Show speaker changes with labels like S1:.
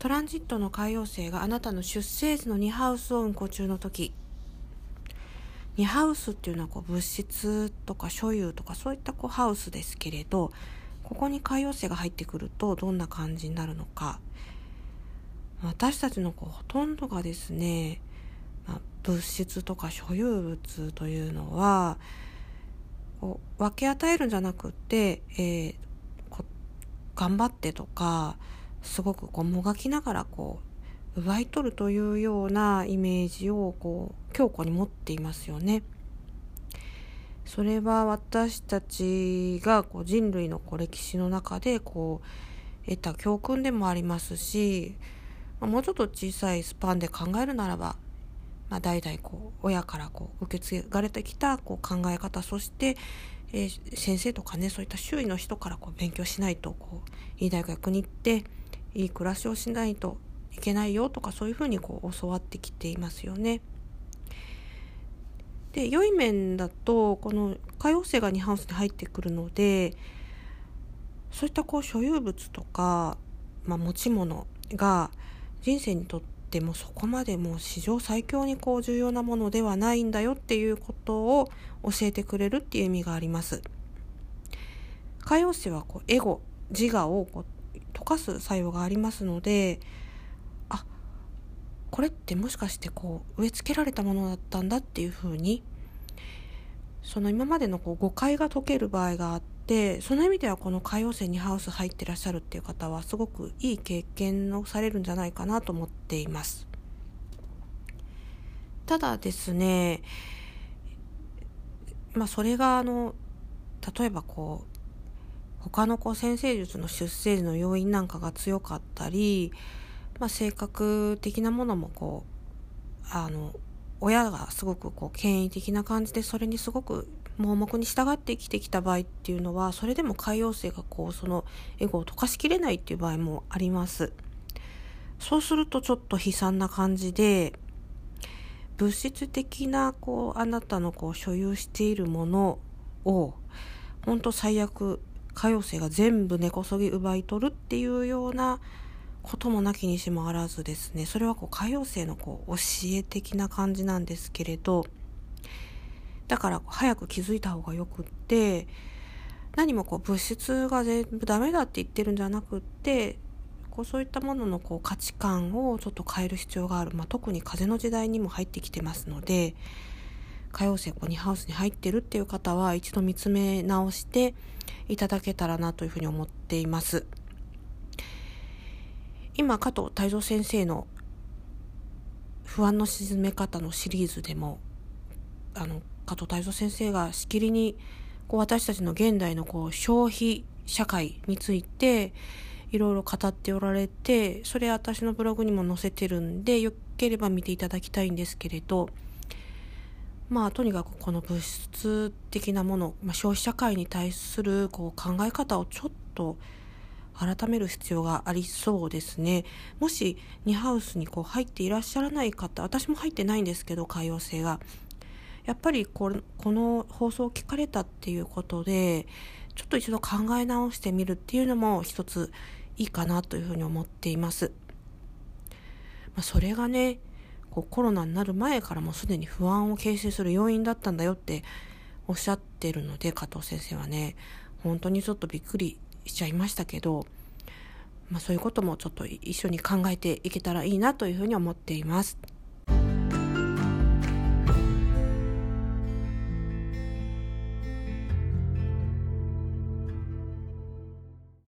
S1: トランジットの海洋星があなたの出生時の2ハウスを運行中の時2ハウスっていうのはこう物質とか所有とかそういったこうハウスですけれどここに海洋星が入ってくるとどんな感じになるのか。私たちのこうほとんどがですね、まあ、物質とか所有物というのはこう分け与えるんじゃなくって、えー、頑張ってとかすごくこうもがきながらこう奪い取るというようなイメージをこう強固に持っていますよね。それは私たちがこう人類のこう歴史の中でこう得た教訓でもありますしもうちょっと小さいスパンで考えるならば、まあ、代々こう親からこう受け継がれてきたこう考え方そして、えー、先生とかねそういった周囲の人からこう勉強しないとこういい大学に行っていい暮らしをしないといけないよとかそういうふうにこう教わってきていますよね。で良い面だとこの海王星が2ハウスに入ってくるのでそういったこう所有物とか、まあ、持ち物が人生にとってもそこまでもう史上最強にこう重要なものではないんだよっていうことを教えてくれるっていう意味があります。海王星はこうエゴ自我をこう溶かす作用がありますのであこれってもしかしてこう植え付けられたものだったんだっていうふうにその今までのこう誤解が解ける場合があってその意味ではこの海洋星にハウス入ってらっしゃるっていう方はすごくいい経験をされるんじゃないかなと思っています。ただですねまあそれがあの例えばこう他のこう先生術の出生時の要因なんかが強かったり、まあ、性格的なものもこうあの親がすごくこう権威的な感じでそれにすごく盲目に従って生きてきた場合っていうのはそれでも海洋性がこうそのエゴを溶かしきれないっていう場合もあります。そうするとちょっと悲惨な感じで物質的なこうあなたのこう所有しているものを本当最悪歌謡星が全部根こそぎ奪い取るっていうようなこともなきにしもあらずですね。それはこう歌謡星のこう教え的な感じなんですけれど。だから早く気づいた方がよくって何もこう物質が全部ダメだって言ってるんじゃなくってこうそういったもののこう価値観をちょっと変える必要がある、まあ、特に風の時代にも入ってきてますので歌謡星こにハウスに入ってるっていう方は一度見つめ直していただけたらなというふうに思っています。今加藤泰造先生の不安の沈め方のシリーズでもあの加藤泰造先生がしきりにこう私たちの現代のこう消費社会についていろいろ語っておられてそれ私のブログにも載せてるんでよければ見ていただきたいんですけれどまあとにかくこの物質的なもの、まあ、消費社会に対するこう考え方をちょっと改める必要がありそうですね。もし2ハウスにこう入っていらっしゃらない方、私も入ってないんですけど、海洋性が。やっぱりここの放送を聞かれたっていうことで、ちょっと一度考え直してみるっていうのも一ついいかなというふうに思っています。まあ、それがね、こうコロナになる前からもうすでに不安を形成する要因だったんだよっておっしゃってるので加藤先生はね本当にちょっとびっくりしちゃいましたけど、まあ、そういうこともちょっと一緒に考えていけたらいいなというふうに思っています。